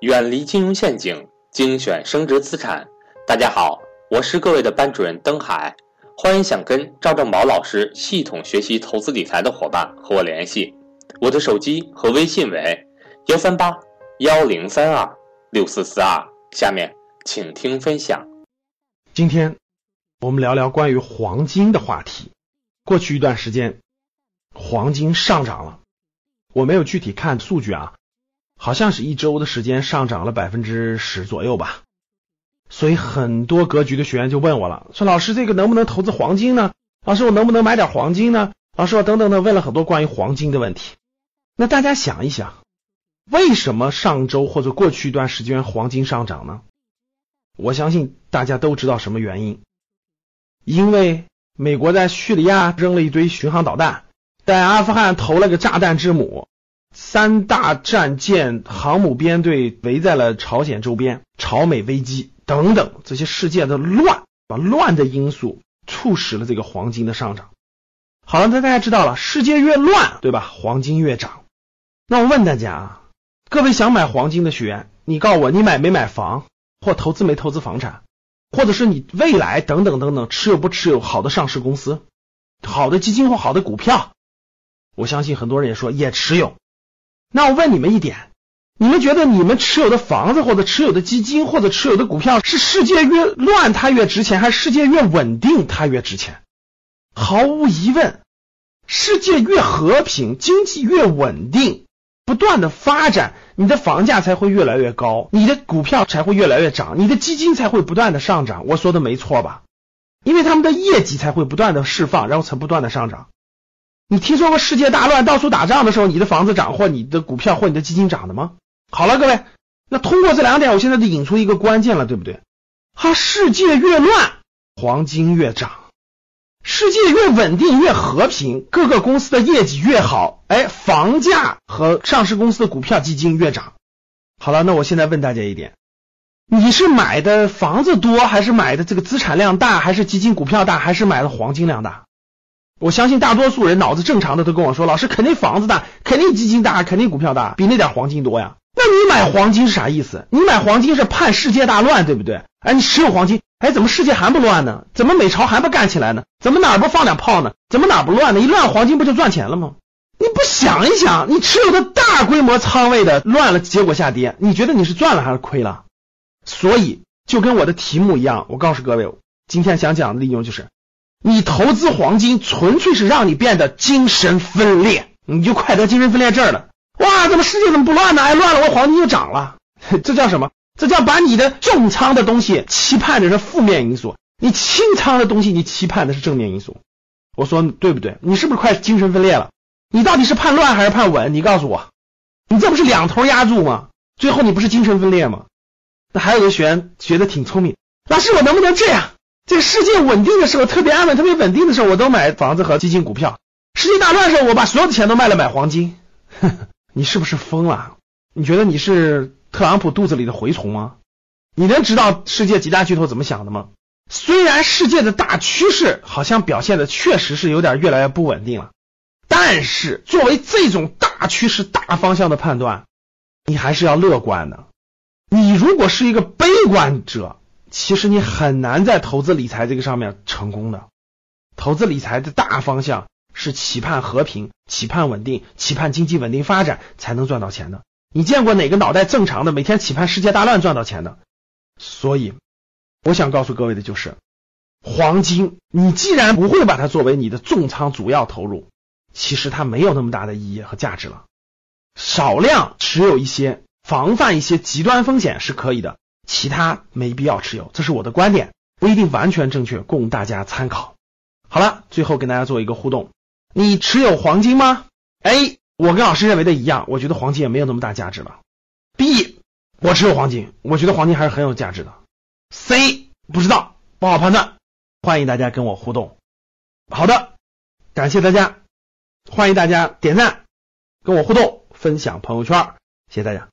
远离金融陷阱，精选升值资产。大家好，我是各位的班主任登海，欢迎想跟赵正宝老师系统学习投资理财的伙伴和我联系，我的手机和微信为幺三八幺零三二六四四二。下面请听分享。今天我们聊聊关于黄金的话题。过去一段时间，黄金上涨了，我没有具体看数据啊。好像是一周的时间上涨了百分之十左右吧，所以很多格局的学员就问我了，说老师这个能不能投资黄金呢？老师我能不能买点黄金呢？老师我等等的问了很多关于黄金的问题。那大家想一想，为什么上周或者过去一段时间黄金上涨呢？我相信大家都知道什么原因，因为美国在叙利亚扔了一堆巡航导弹，在阿富汗投了个炸弹之母。三大战舰、航母编队围在了朝鲜周边，朝美危机等等这些世界的乱，把乱的因素促使了这个黄金的上涨。好了，那大家知道了，世界越乱，对吧？黄金越涨。那我问大家啊，各位想买黄金的学员，你告诉我，你买没买房，或投资没投资房产，或者是你未来等等等等持有不持有好的上市公司、好的基金或好的股票？我相信很多人也说也持有。那我问你们一点，你们觉得你们持有的房子或者持有的基金或者持有的股票是世界越乱它越值钱，还是世界越稳定它越值钱？毫无疑问，世界越和平，经济越稳定，不断的发展，你的房价才会越来越高，你的股票才会越来越涨，你的基金才会不断的上涨。我说的没错吧？因为他们的业绩才会不断的释放，然后才不断的上涨。你听说过世界大乱到处打仗的时候，你的房子涨或你的股票或你的基金涨的吗？好了，各位，那通过这两点，我现在就引出一个关键了，对不对？好，世界越乱，黄金越涨；世界越稳定越和平，各个公司的业绩越好，哎，房价和上市公司的股票基金越涨。好了，那我现在问大家一点：你是买的房子多，还是买的这个资产量大，还是基金股票大，还是买的黄金量大？我相信大多数人脑子正常的都跟我说，老师肯定房子大，肯定基金大，肯定股票大，比那点黄金多呀。那你买黄金是啥意思？你买黄金是盼世界大乱，对不对？哎，你持有黄金，哎，怎么世界还不乱呢？怎么美朝还不干起来呢？怎么哪儿不放两炮呢？怎么哪儿不乱呢？一乱黄金不就赚钱了吗？你不想一想，你持有的大规模仓位的乱了，结果下跌，你觉得你是赚了还是亏了？所以就跟我的题目一样，我告诉各位，今天想讲的内容就是。你投资黄金纯粹是让你变得精神分裂，你就快得精神分裂症了。哇，怎么世界怎么不乱呢？哎，乱了，我黄金就涨了。这叫什么？这叫把你的重仓的东西期盼的是负面因素，你轻仓的东西你期盼的是正面因素。我说对不对？你是不是快精神分裂了？你到底是盼乱还是盼稳？你告诉我，你这不是两头压住吗？最后你不是精神分裂吗？那还有个学员学的挺聪明，老师我能不能这样？这个世界稳定的时候，特别安稳、特别稳定的时候，我都买房子和基金、股票。世界大乱的时候，我把所有的钱都卖了买黄金。你是不是疯了？你觉得你是特朗普肚子里的蛔虫吗？你能知道世界几大巨头怎么想的吗？虽然世界的大趋势好像表现的确实是有点越来越不稳定了，但是作为这种大趋势、大方向的判断，你还是要乐观的。你如果是一个悲观者。其实你很难在投资理财这个上面成功的。投资理财的大方向是期盼和平、期盼稳定、期盼经济稳定发展才能赚到钱的。你见过哪个脑袋正常的每天期盼世界大乱赚到钱的？所以，我想告诉各位的就是，黄金，你既然不会把它作为你的重仓主要投入，其实它没有那么大的意义和价值了。少量持有一些，防范一些极端风险是可以的。其他没必要持有，这是我的观点，不一定完全正确，供大家参考。好了，最后跟大家做一个互动，你持有黄金吗？A，我跟老师认为的一样，我觉得黄金也没有那么大价值了。B，我持有黄金，我觉得黄金还是很有价值的。C，不知道，不好判断，欢迎大家跟我互动。好的，感谢大家，欢迎大家点赞，跟我互动，分享朋友圈，谢谢大家。